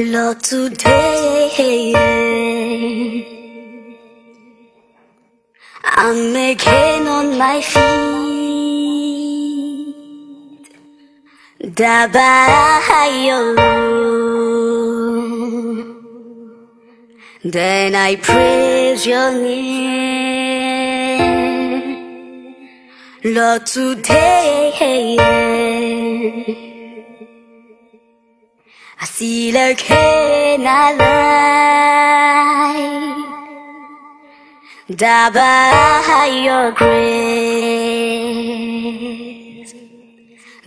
Lord, today I'm again on my feet. Dabayo. Then I praise your name. Lord, today I see like in a light. Die by your grace.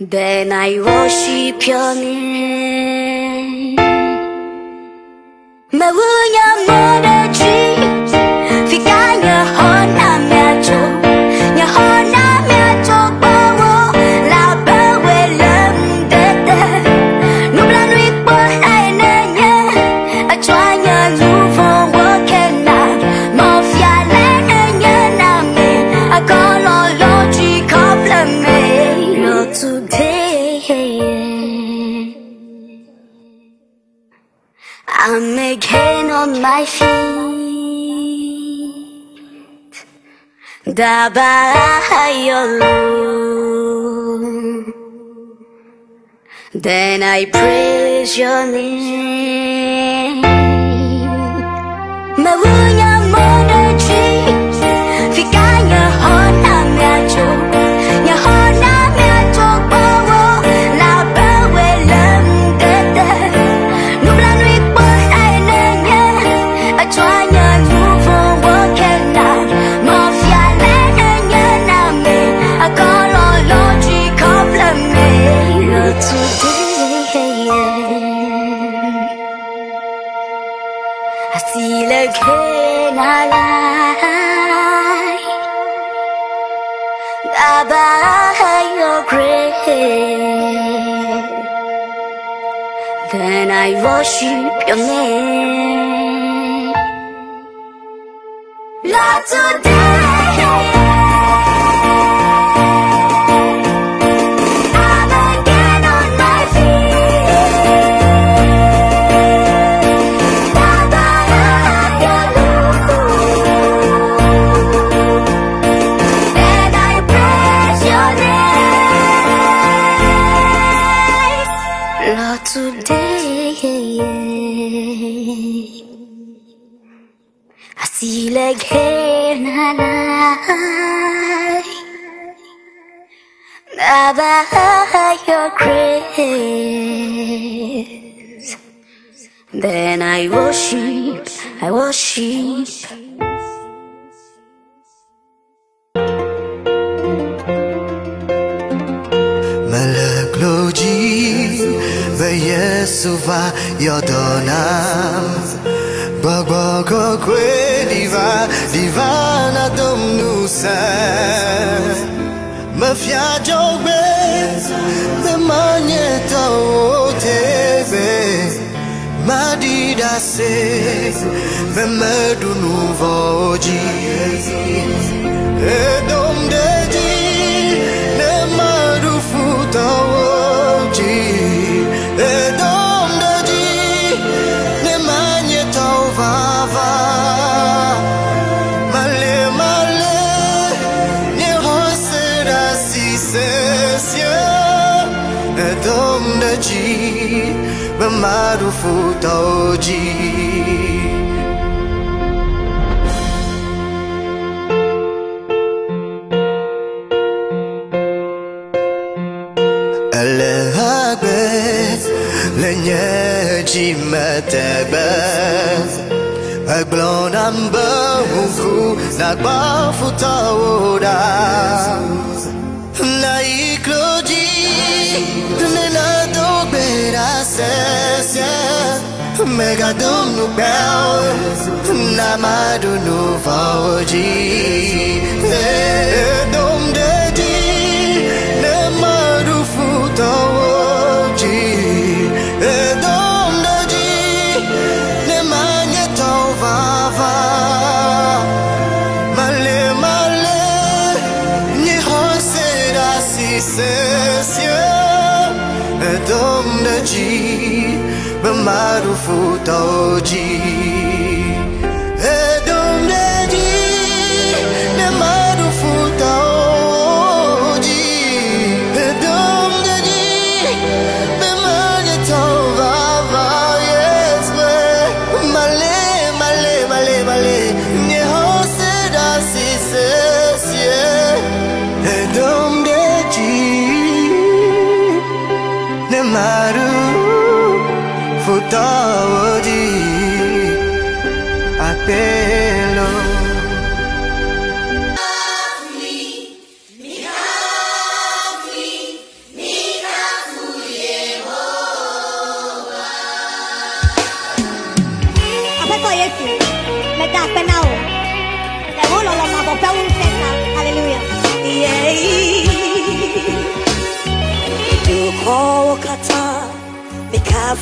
Then I worship your name. Mawunya modachi, fikanya my feet. Then I praise your name. Mawunya monachi, fikanya hona miacho, I see again I lie by your grace. Then I worship your name. Lord, today By your grace, then I worship, I worship. Malagloji Beyesuva Yodona Bagbago Kwe Diva Divana Domnusa Mafia Jogbe The Magneto Tebe Madida Se The Medu Nuvoji Edom Deji Ne Deji Ne Madu Futawoji Elehagbe lenye jimetebe Eglon amba mungu na gbafuta sese Mega dum no bel na madu no vaoji Edom dedi じままるふとじ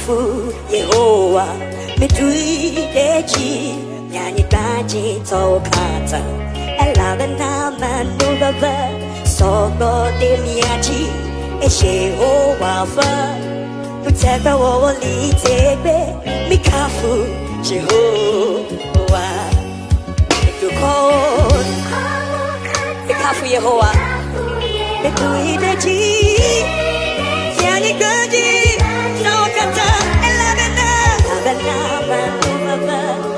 mtakatifu Yehowa mituideji nyanitaji tokata. Elaganamanuvaga sogodeliaji eshehowafa uteka wowolitebe mikafu jehowa. Dukon mikafu yehowa. Mituideji Salamat, Baba.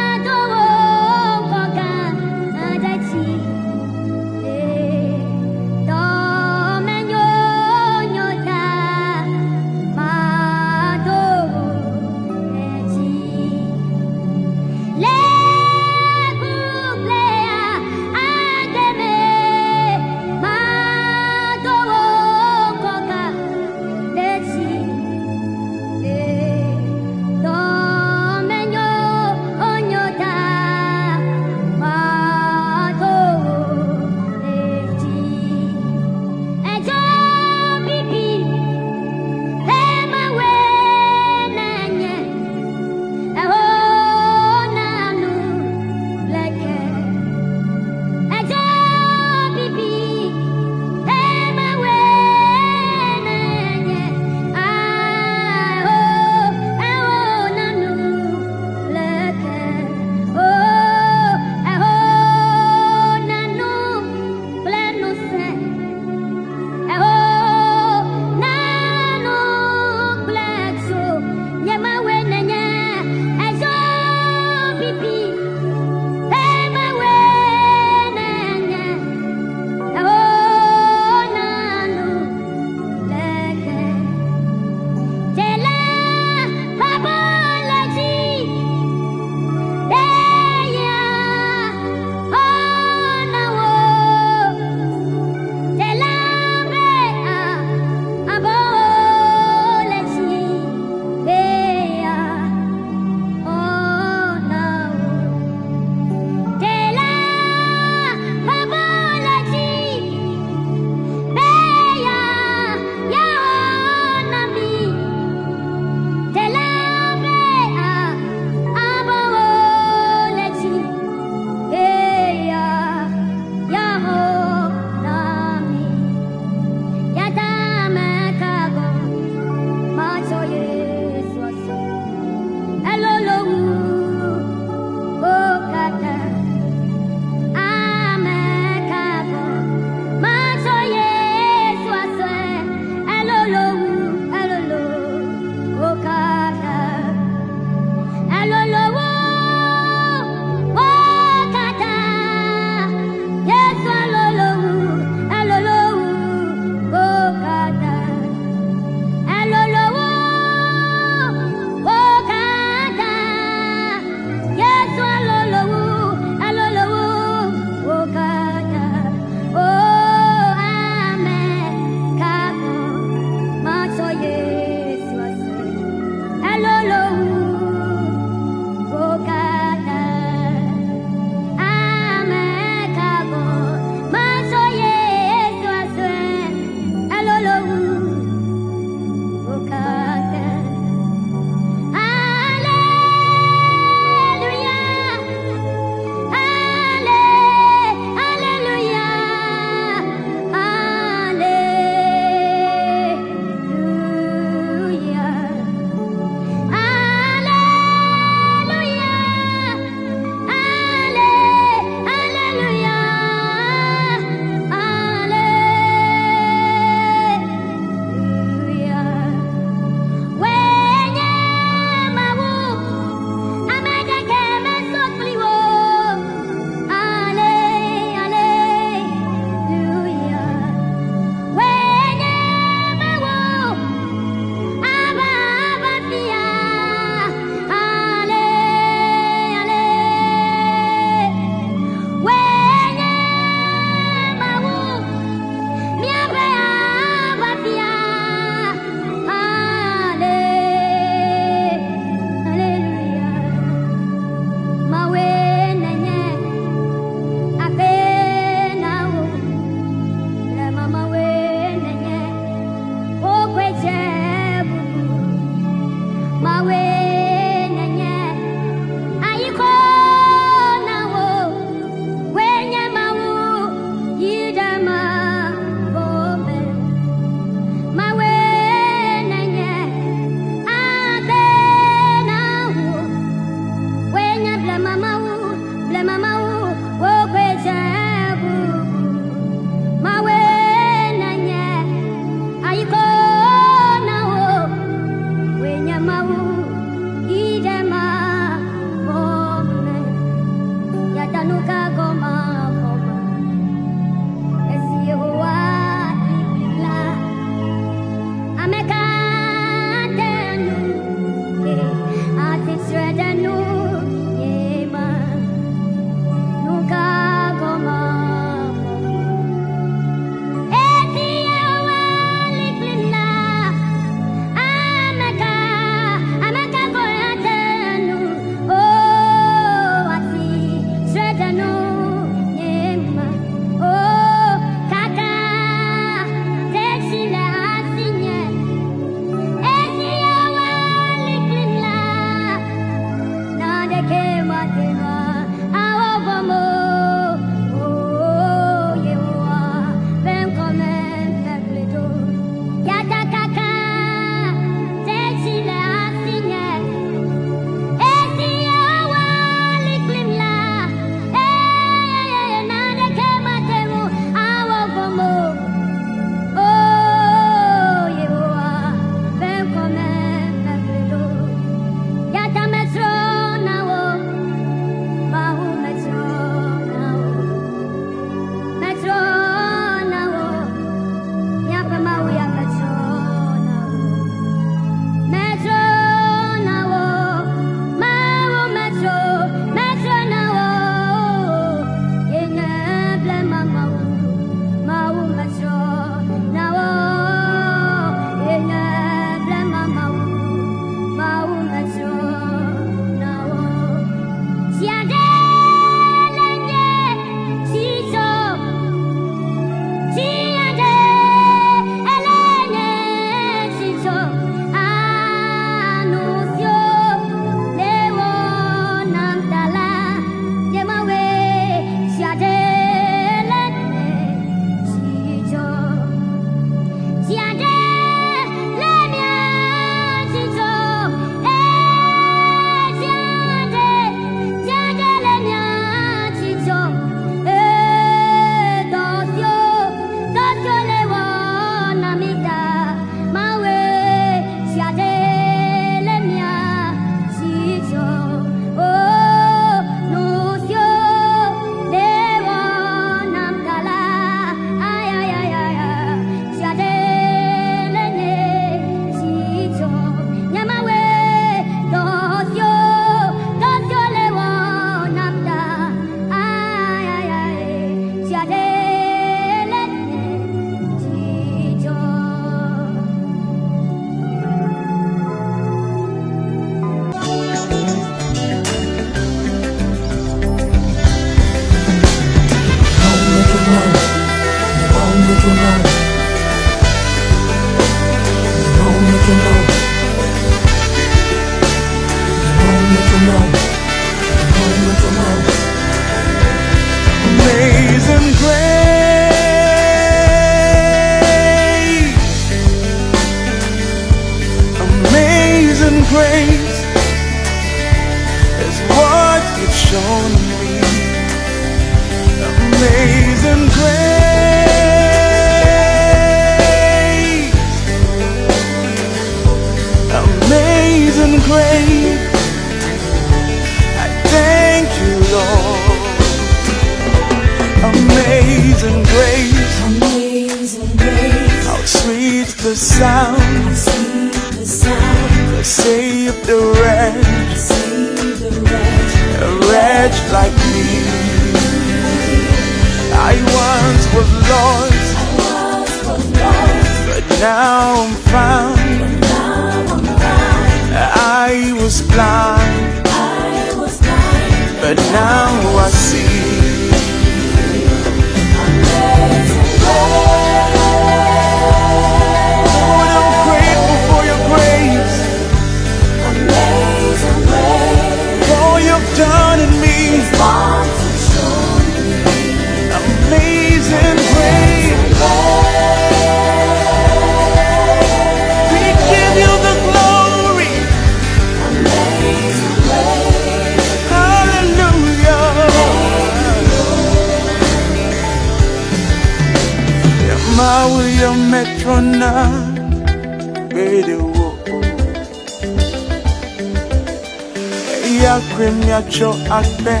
Ya ya akpe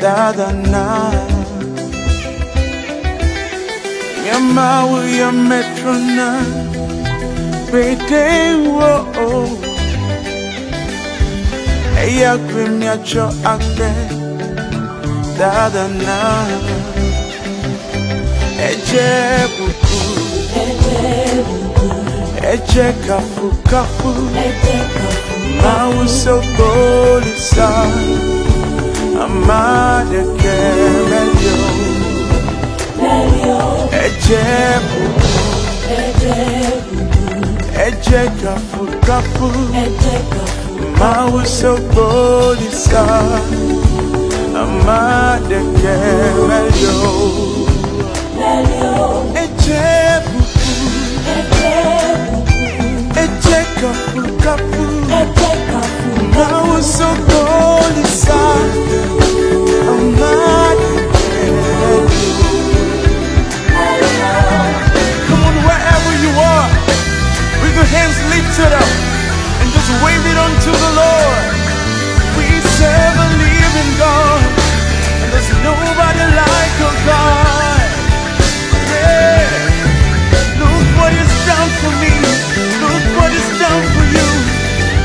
dada na Yama ya metro na Bete wo Eya grim ya cho akre Dada na Eje buku Eje kafu kafu Mau so bolisa Amade kemelio Eje buku Eje kafu kafu Mau so bolisa Amade kemelio Eje buku Eje kafu kafu Now it's so cold inside. I'm not Come on, wherever you are, with your hands lifted up and just wave it the Lord. We God, and there's nobody like God. Yeah. Look what is done for me. Look what is done for you.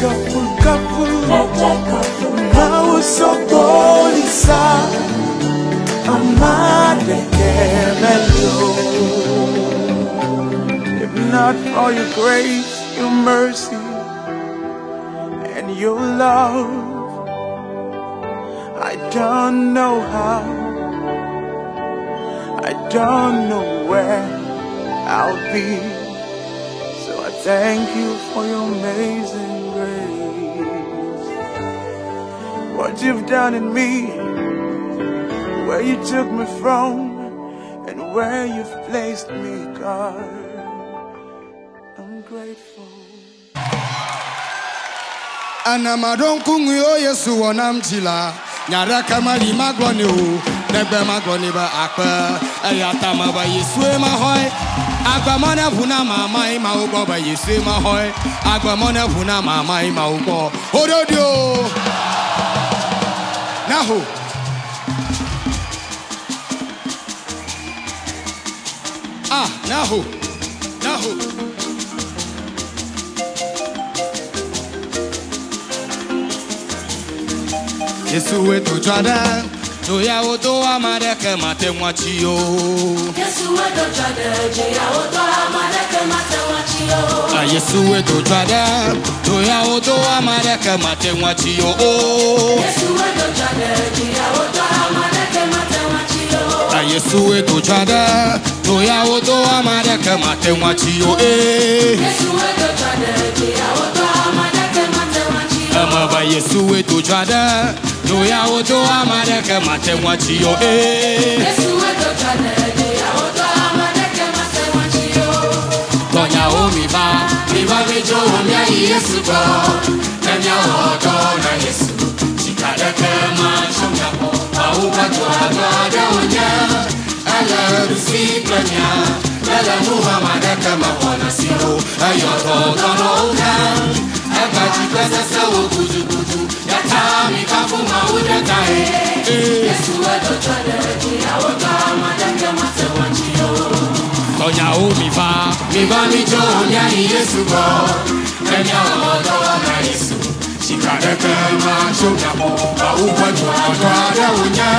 kafu kafu. Mau sokolisa Amade kemelio. If not for your grace, your mercy And your love I don't know how. I don't know where I'll be. So I thank you done in me, where you took me from, and where you've placed me, God. I'm grateful. anamadɔnkungu o yesu wɔnam dzi la nyara kamali magblɔ ne o negbe magblɔ ne be akpe eya ta me be yesue ma xɔe agbemɔ ne ʋu na mama yi ma wo gbɔ be yesue ma xɔe ma na rua. Ah, na rua, na rua. Yesu wetu twada toyawo to amadeke mate mwachi yo. Yesu wetu twada toyawo to amadeke mate mwachi yo. Oh Ah, Yesu wetu twada toyawo to amadeke mate mwachi yo. Eh Ama ba Yesu wetu twada toyawo to amadeke mate mwachi yo eh Tonya o mi ba, mi ba mi jo o mi ayi Yesu gbɔ. Kɛmia wɔ dɔ na Yesu. Sika ɖeke ma tso mia kɔ. Awo ba to adɔ aɖewo nye. Ele ɖusi kple mia. Ele nuhama ɖeke me wɔna si wo. Eyɔ dɔ dɔnɔwo gã. Egba dzi kple sesewo gudugudu. Yata mi kafu Mawu ɖeka ye. Yesu edo tsɔ ɖe dzi. Awo dɔ ama ɖeke ma se wɔtsi o. Tɔnyawo mi va, mi va mi dzo miayi Yesu gbɔ. Ne miawɔ dɔ na Yesu. Sika ɖeke ma tso mia gbɔ. Mawu ƒe dɔdɔ aɖewo nye.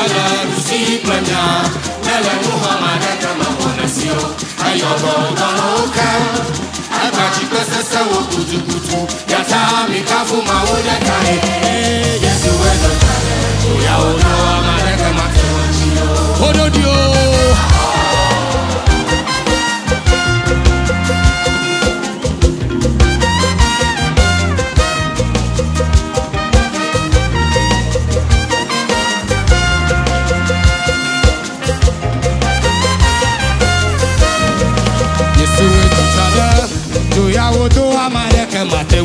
Ele ɖusi kple mia. Ne le nuxɔma ɖeke me wɔna si o. Eyɔ dɔ dɔnɔwo ke. Egbadzi kple sesewo gudugudu. Yata mi kafu Mawu ɖeka ye. Yesu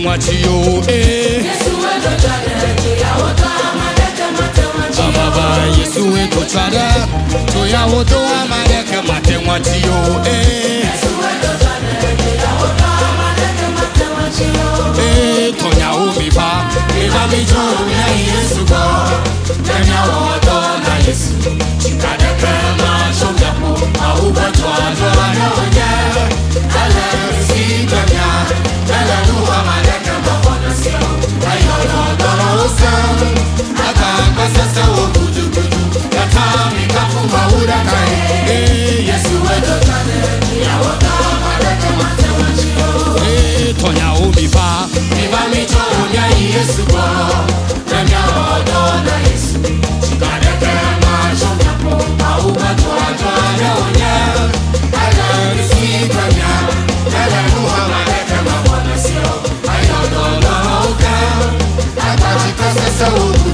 má ti e. Jésù wé tó amadeke má tẹ wá ti e. Jésù wé tó amadeke má tẹ wá ti bá, ìbá mi jó lẹ́yìn Jésù gbọ́. Bẹ́ẹ̀ni àwọn ọ̀dọ́ náà Jésù, tìkadẹ́kẹ́ máa ṣọ́jà pọ̀, àwùjọ. saúde.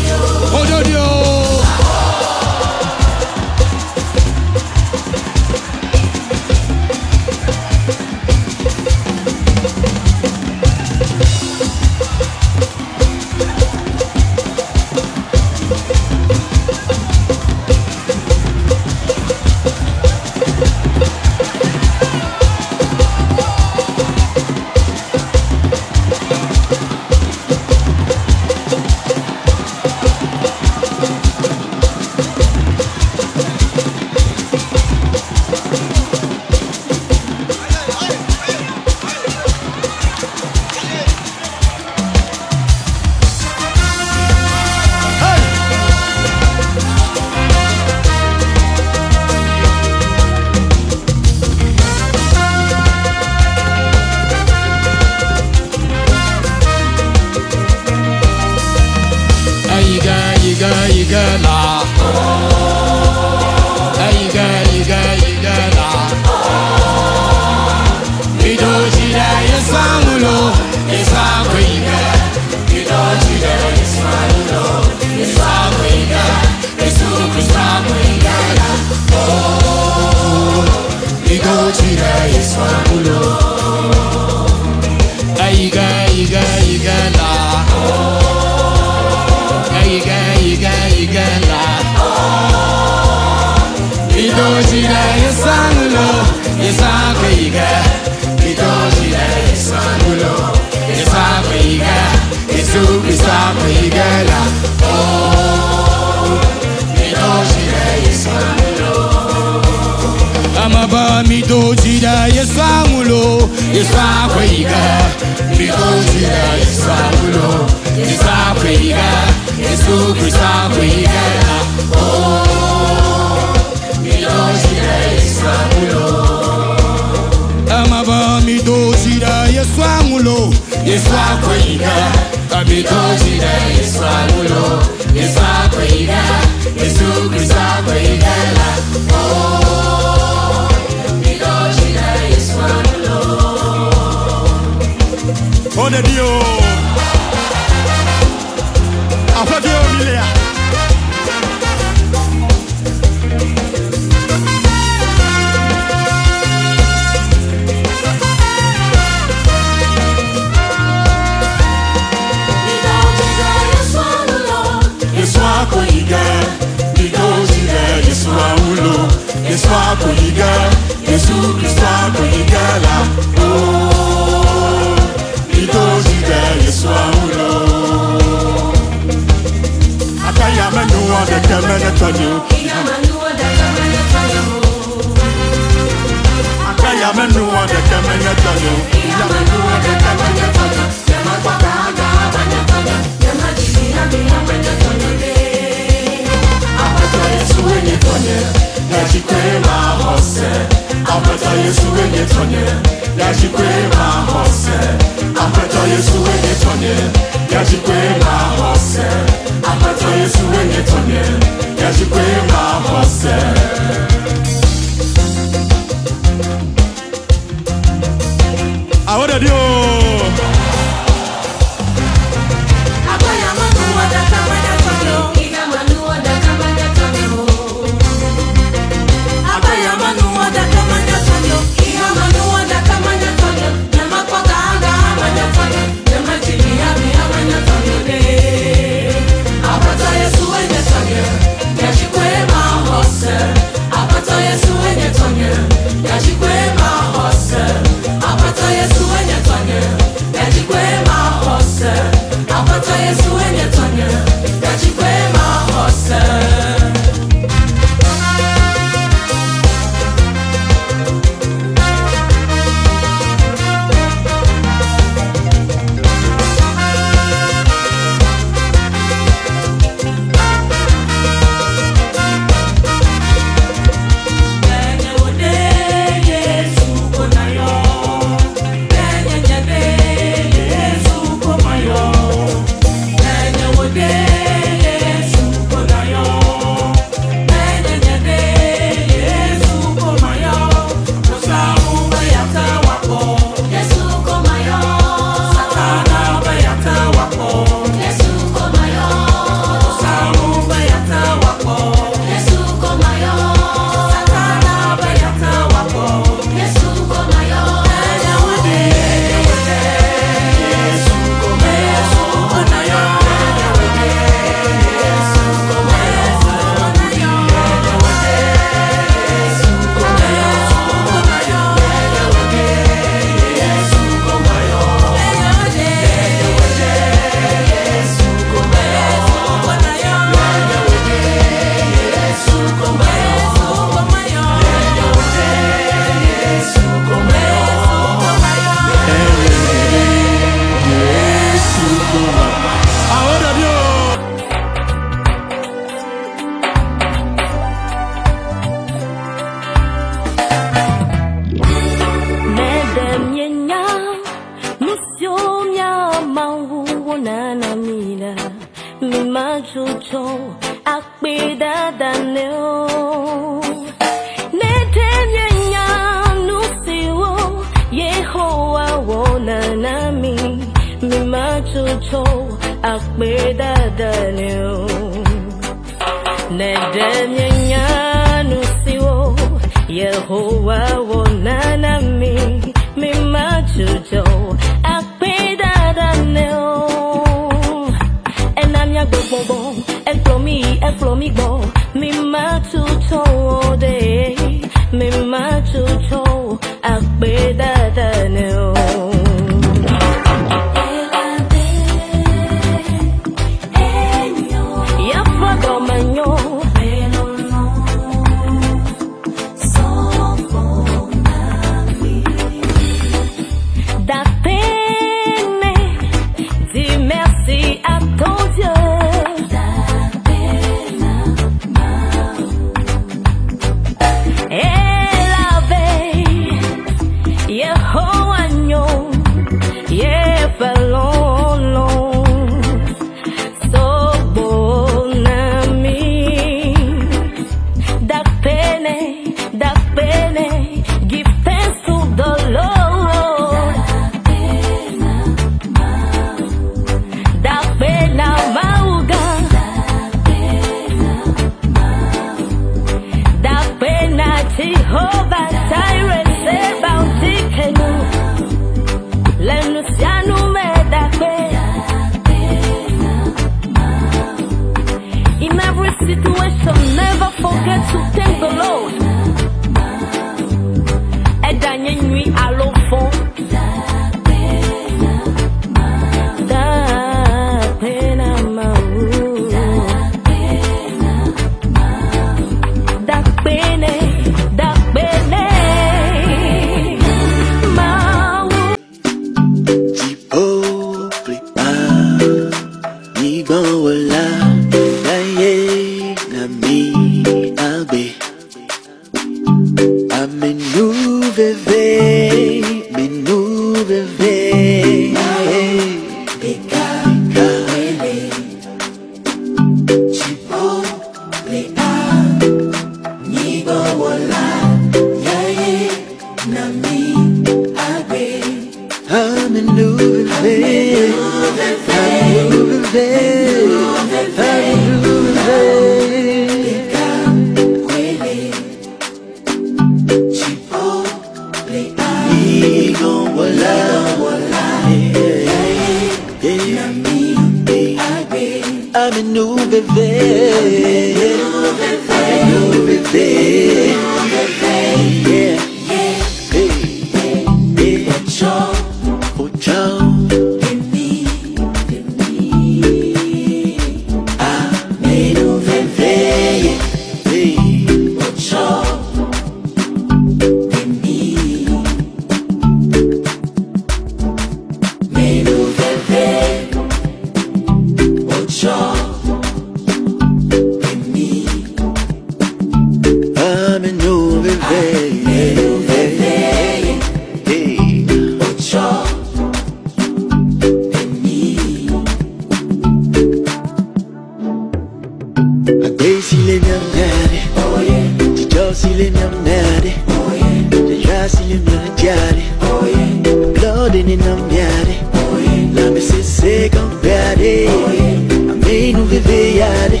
Viviade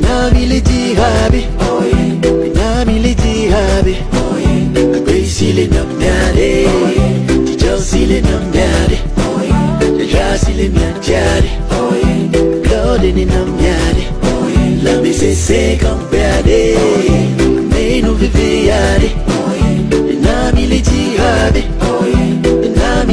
Na mile jihabe Na mile jihabe Gracie le nambiade Chelsea le nambiade Jasi le mianjade Lord in nambiade La me se se cambiade Amei no viviade Na mile jihabe Na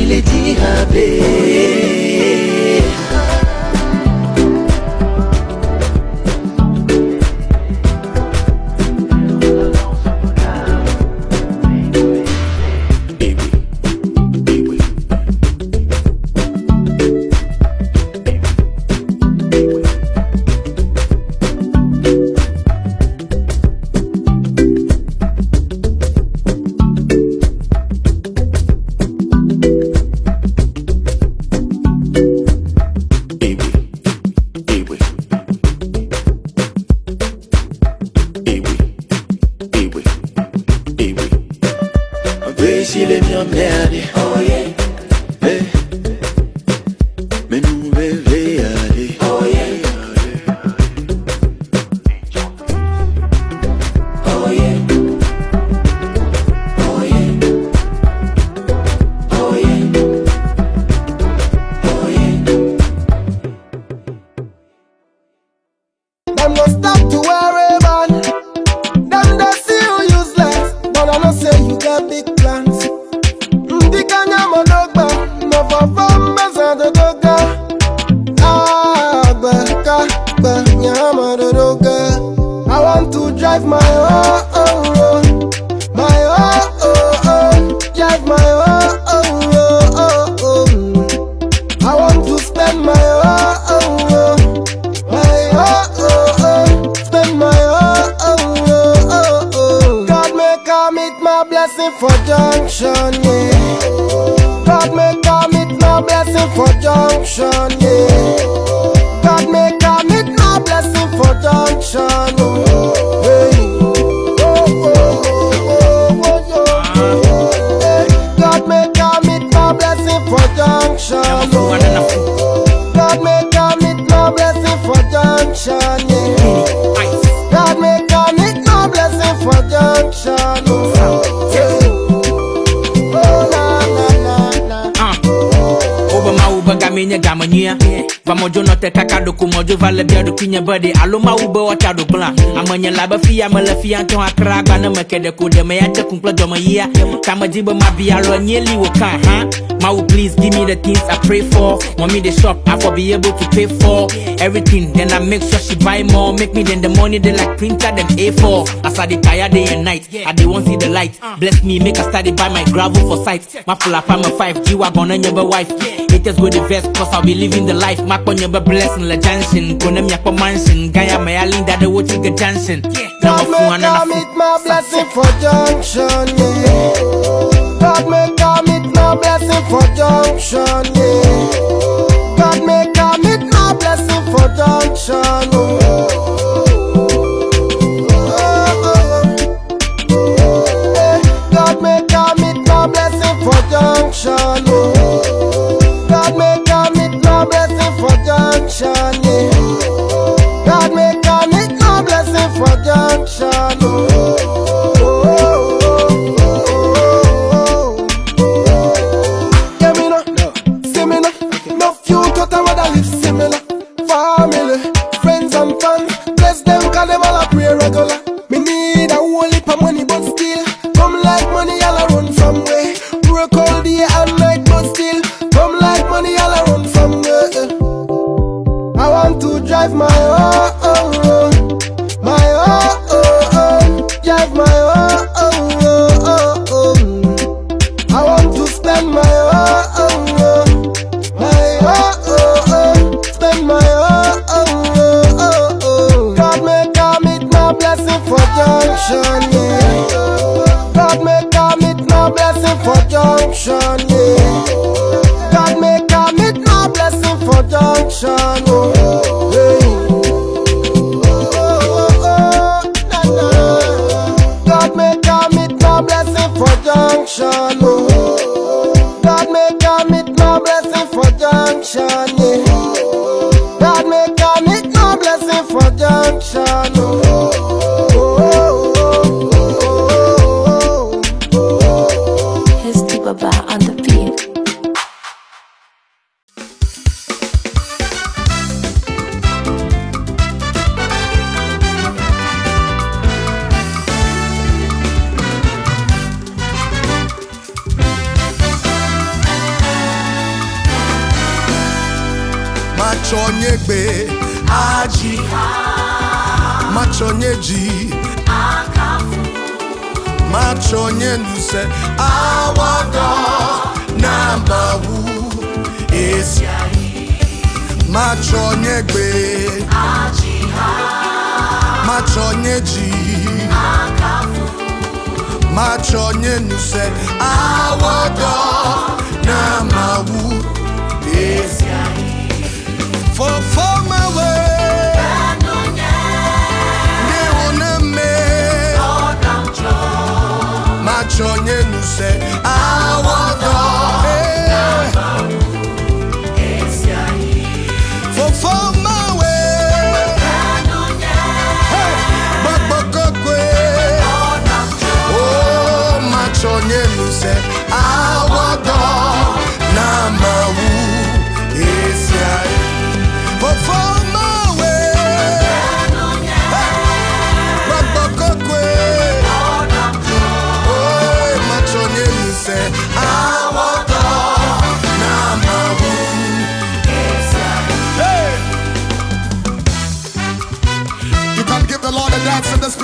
kinya body Aloma ube wacha do bla Amanya laba fiya mala fiya ton akra gba na makede ko de me ya te kumpla do ma yia. Kama jiba ma bia lo nyeli wo kan ha Ma will please give me the things I pray for. Want me the shop I for be able to pay for Everything. Then I make sure she buy more. Make me then the money they like printer them A4 As I dey tired day and night I dey want see the light. Bless me make I study buy my gravel for sight. My full up I'm a 5 G wagon and your wife Haters go the vest cause I'll be living the life Mac on your blessing la mi akwa mansion Gaya me alinda the wo chiga junction Now God make I meet my blessing for junction, yeah. God make I meet my blessing for junction, yeah. God make I meet my blessing for junction, oh. Junction,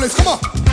place. Come on.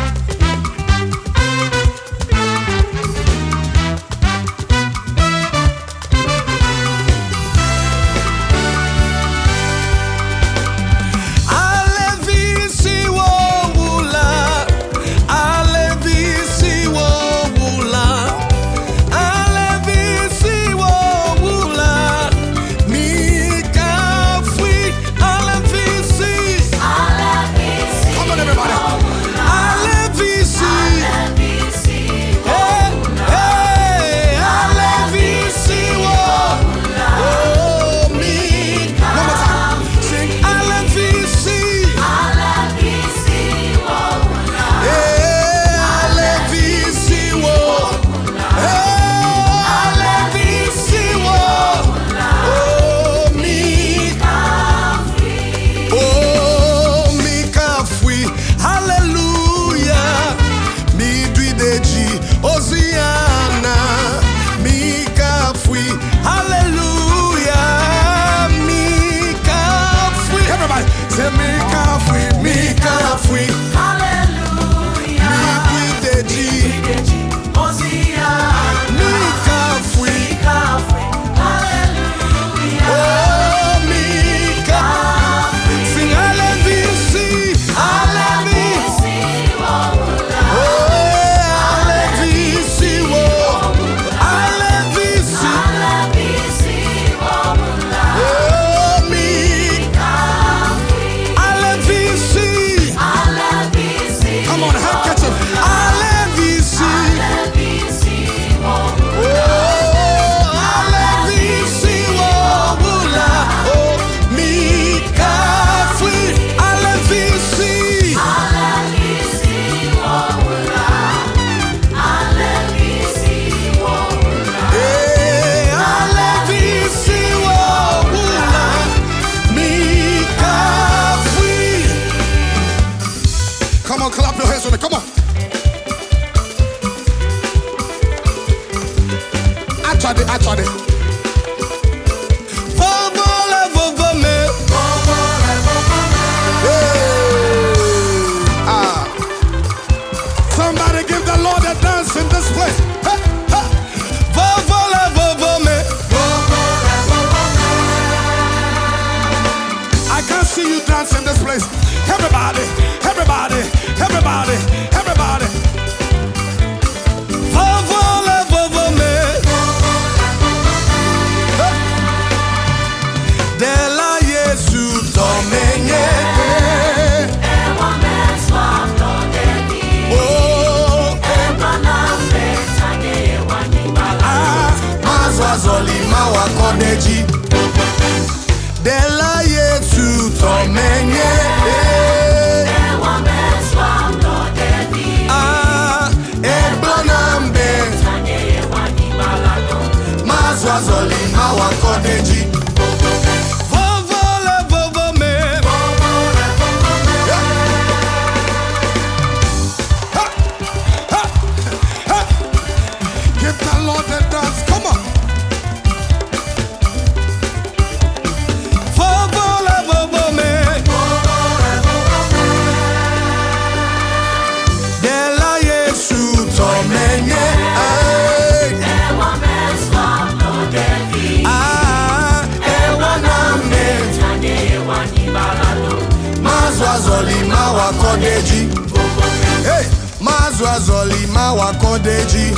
Azọlima Wakodeji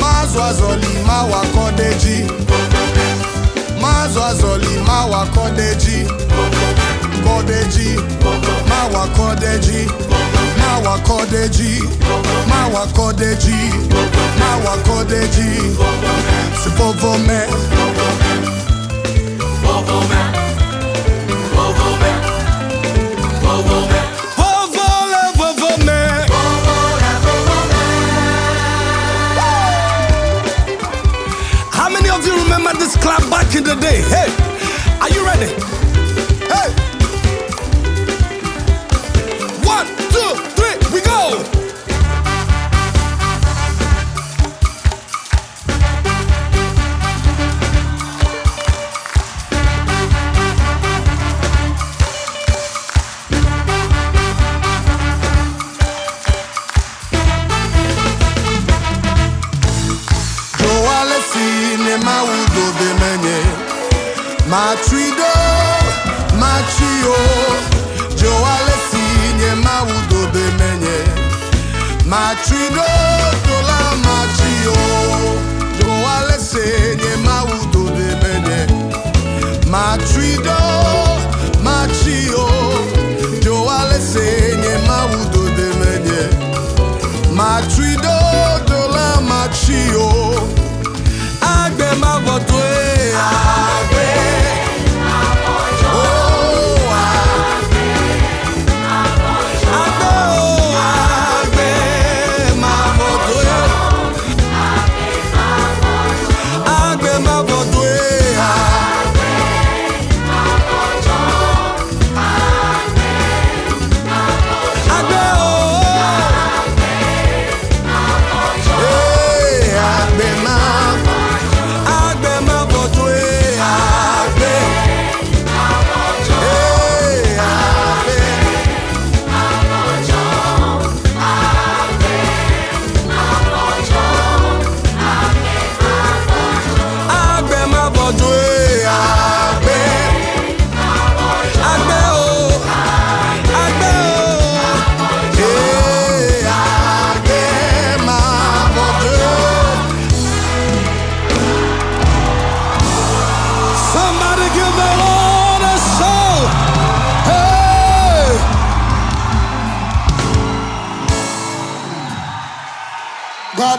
Mazụ Azọlima Wakodeji Mazụ Azọlima Wakodeji Kodeji Ma Wakodeji Ma Wakodeji Ma Wakodeji Ma Wakodeji Si Vovome Vovome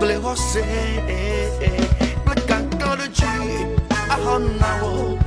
ble hose ble kakoloji ahon nawo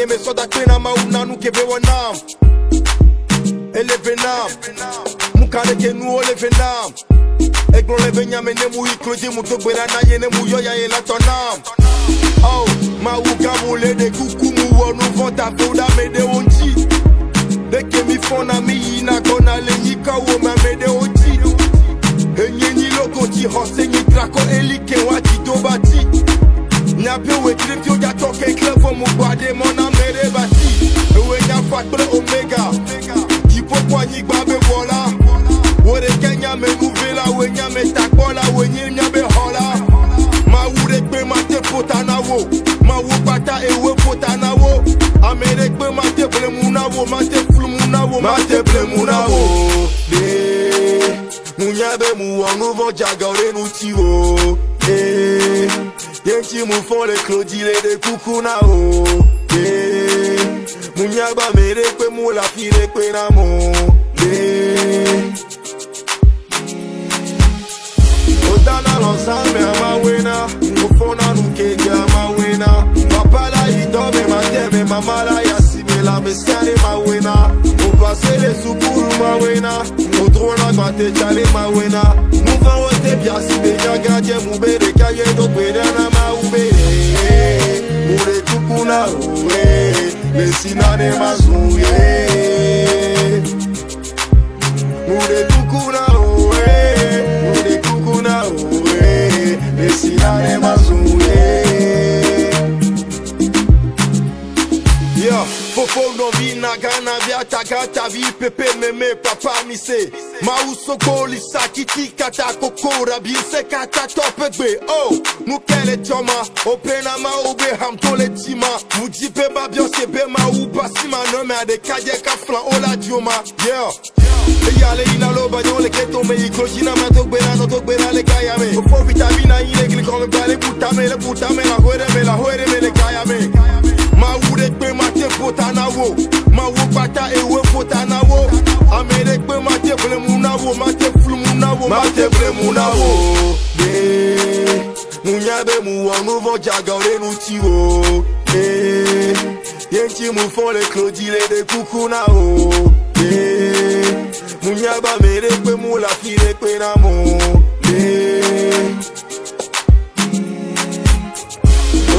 kwenye me soda kwena mauna nuke bewo nam. Eleve nam, mukane ke nu oleve nam. Eglon leve nyame ne mu ikloji mu to gbera na ye ne mu yo ya ye la to nam. Oh, ma wu gamule de kuku mu wọnú fọta fúdà mẹdẹ ojì. Deke mi fọ́nà mi yìí na kọ́nà lẹ́yìn káwọ́ ma mẹdẹ mu fɔ le klodzi le tagata vi pepe meme papa mi se Mauso lisa kiti kata kokora bi se kata topegbe Oh, mukele choma Opena ma ube ham tole tima. Mujipe ba biose ma uba sima no ade kaje ka flan ola dioma. Yeah. Eyale ina lo ba le keto me iko jina ma to gbera no to gbera le kaya me Fofo vitamina ile gli come bale puta me le puta me la huere me la huere me le kaya me Ma wude gbe ma te wo Ma wo pata ewe fota na wo Ame de gbe ma te ble mu na wo Ma te flu mu na wo Ma te ble mu na wo De Munya be mu wọnú vọ jaga ore nu ti wo De Yenti mu fọn le klodi le de kuku na o. De Munya ba me de gbe mu la fi de gbe na mo. De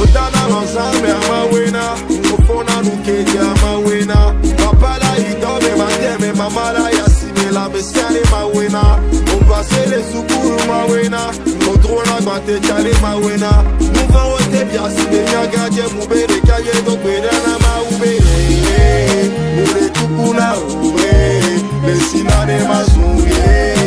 Odana lɔnsambe amawena Ofona Alito me mantiene mamada y así me la bestiale ma buena. On va se le sucuru ma buena Controla ma te chale ma buena. Nuva o te pia si me nyaga je mubere Kaye do perana ma ubere Mure tukuna ube Besina de mazungue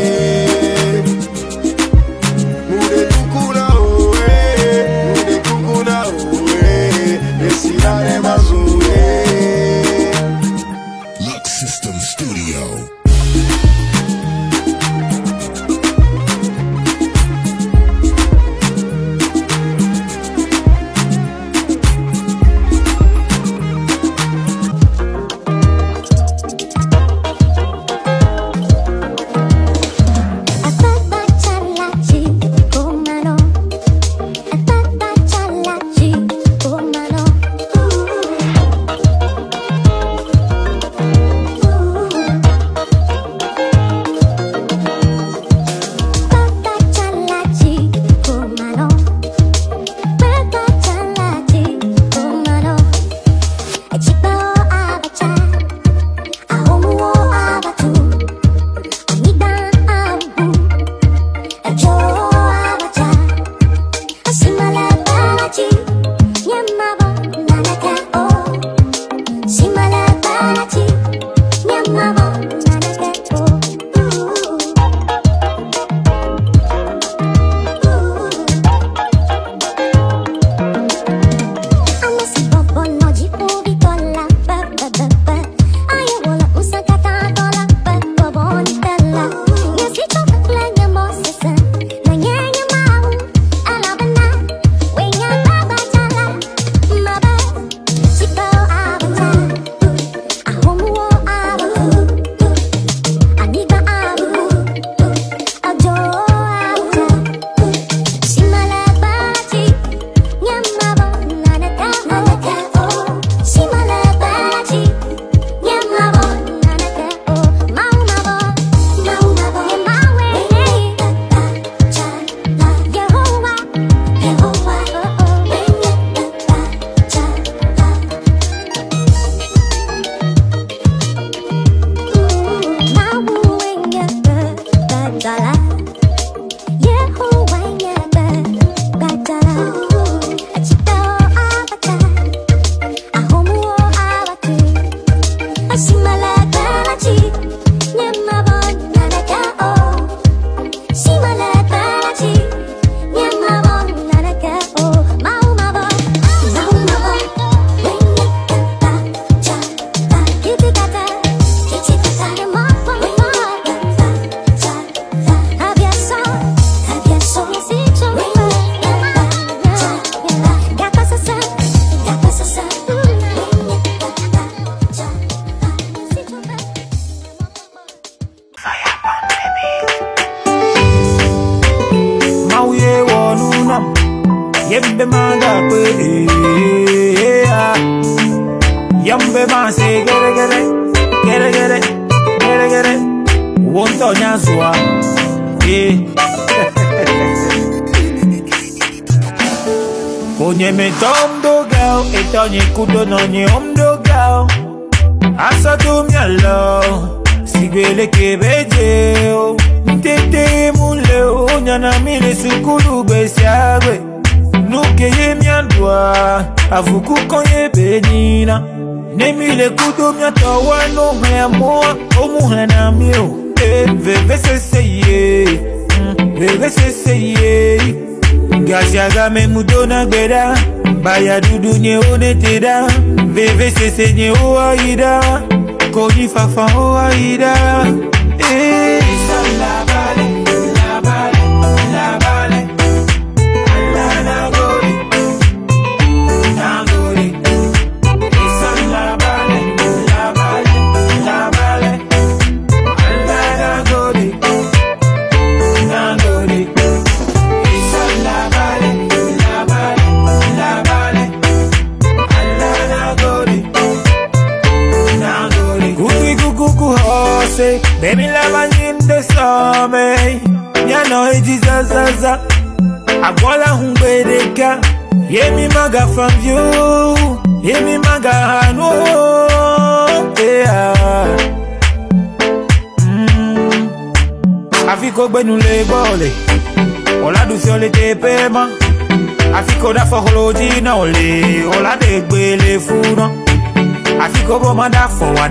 senye uwaida kojifafa uwaida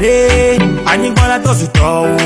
da fo wade Anyi gbona to su to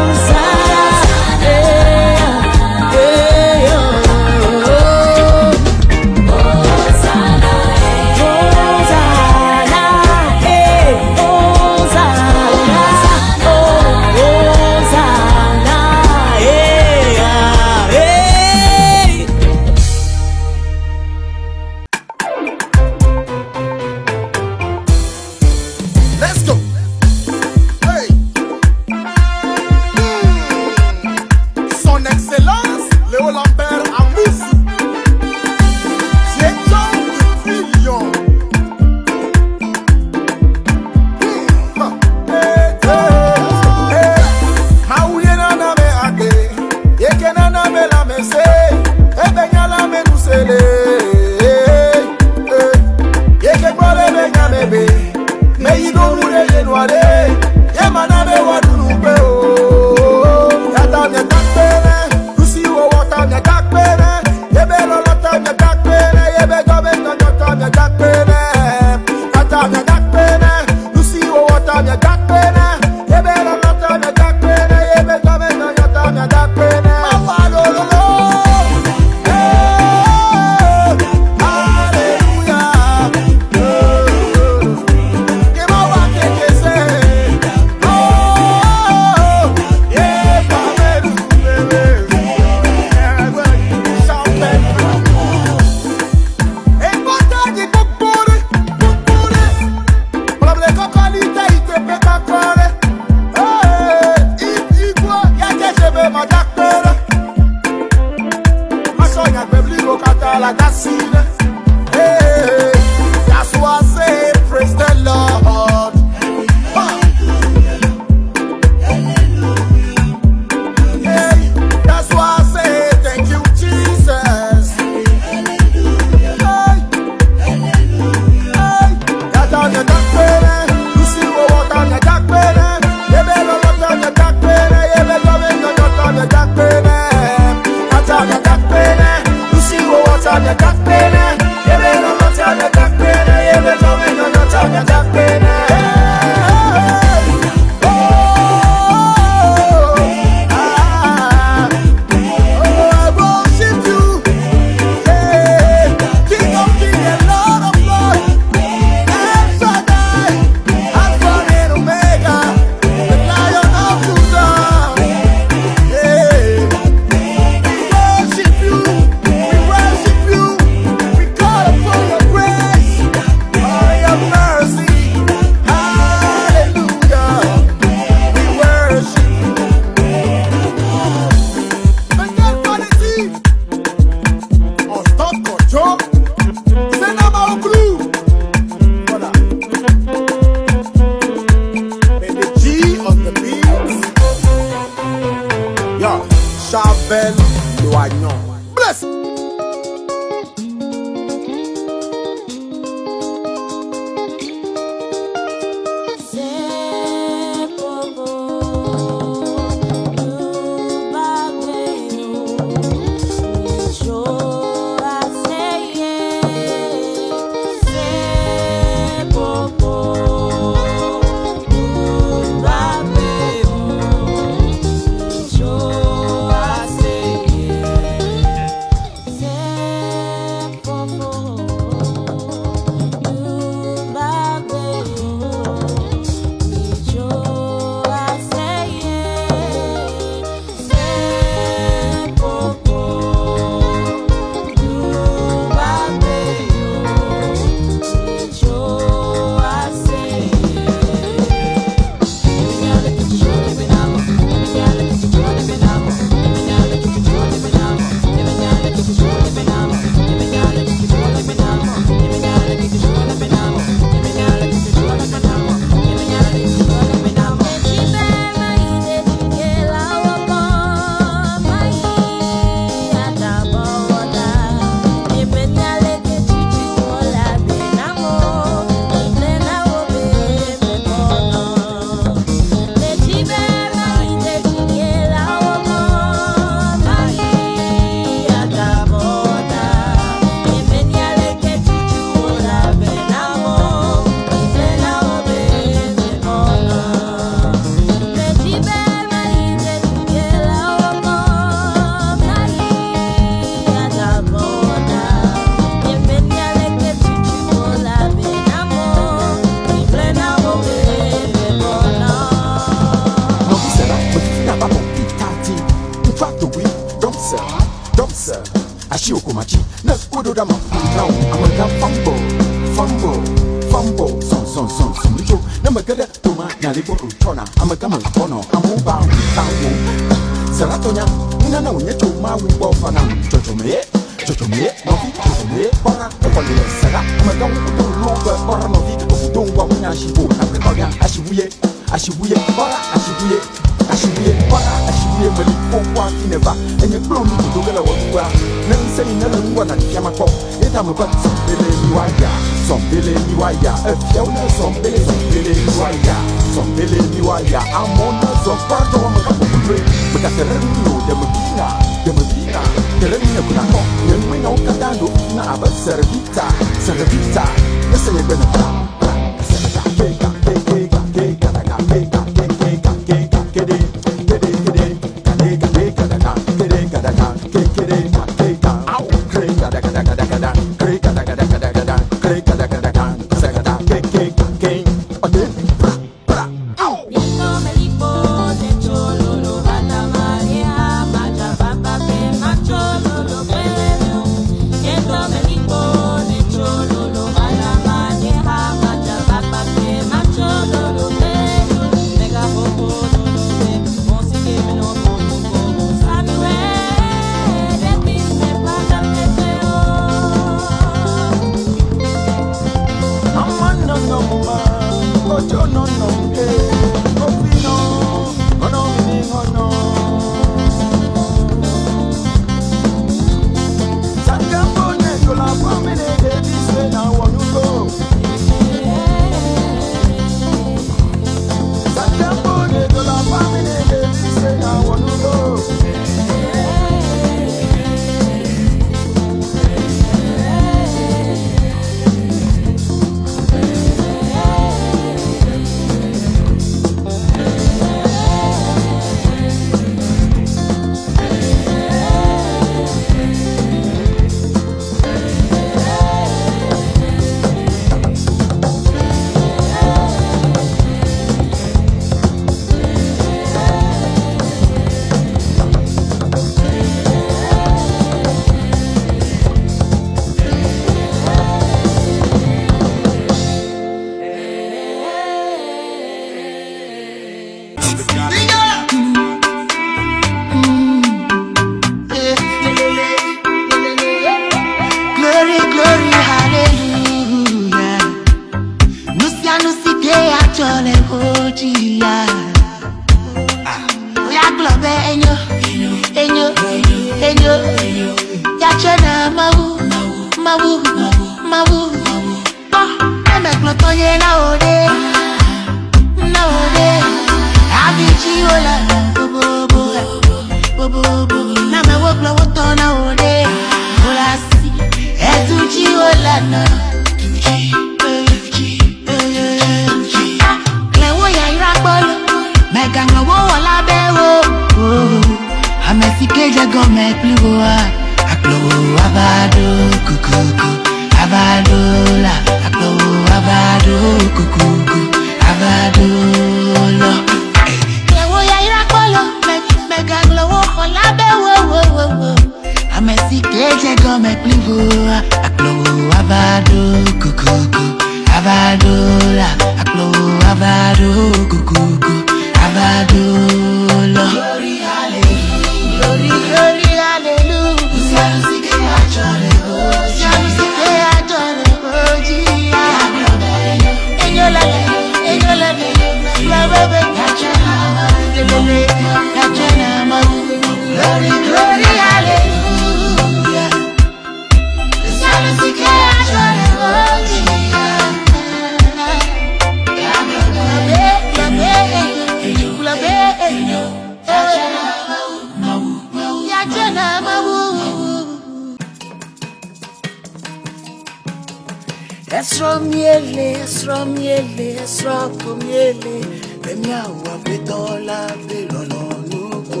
Esra miele, esra miele, esra pomiele Mẹ́ni àwọn apẹtàn lábẹ́ ìrọ̀nà lóko.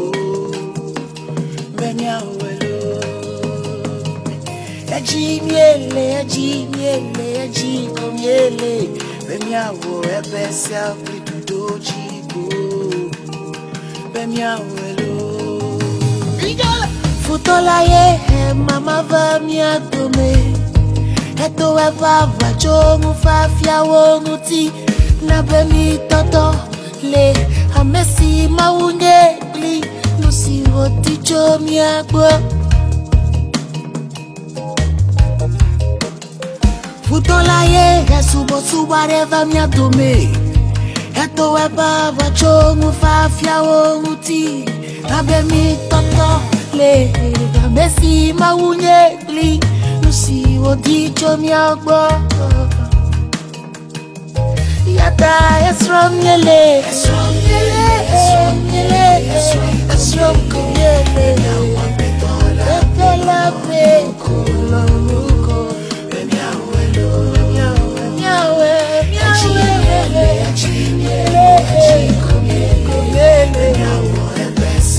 Mẹ́ni àwọn ẹlò. Ẹjí mi èlé, ẹjí mi èlè, ẹjí kan mi èlè. Mẹ́ni àwọn ẹbẹ̀ sí àpètù tó jí kó. Àwọn ẹlò. Futolaye ẹ mama va mi adome. Ẹ̀tọ́ ẹ̀fà àbàjọ́ ń fa fíàwó ń ti. N'abẹ́ mi tọ́tọ́ le amesi mawunge gli lusi woticho miagbo futolaye esubosu wareva miadome eto eba vacho ngufafia wonguti abemi toto le amesi mawunge gli lusi woticho miagbo wo tijo mi agbo. Yata esrom yele Esrom yele Esrom yele Esrom kumyele Epela pe Kuloluko Miawe Miawe Miawe Miawe Kumyele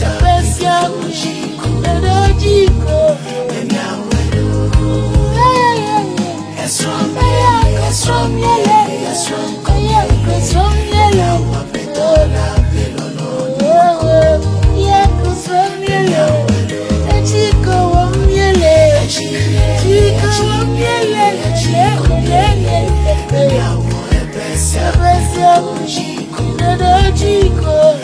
Epesia Kushiko Jiko Esrom yele Esrom yele Esrom kumyele 的机会。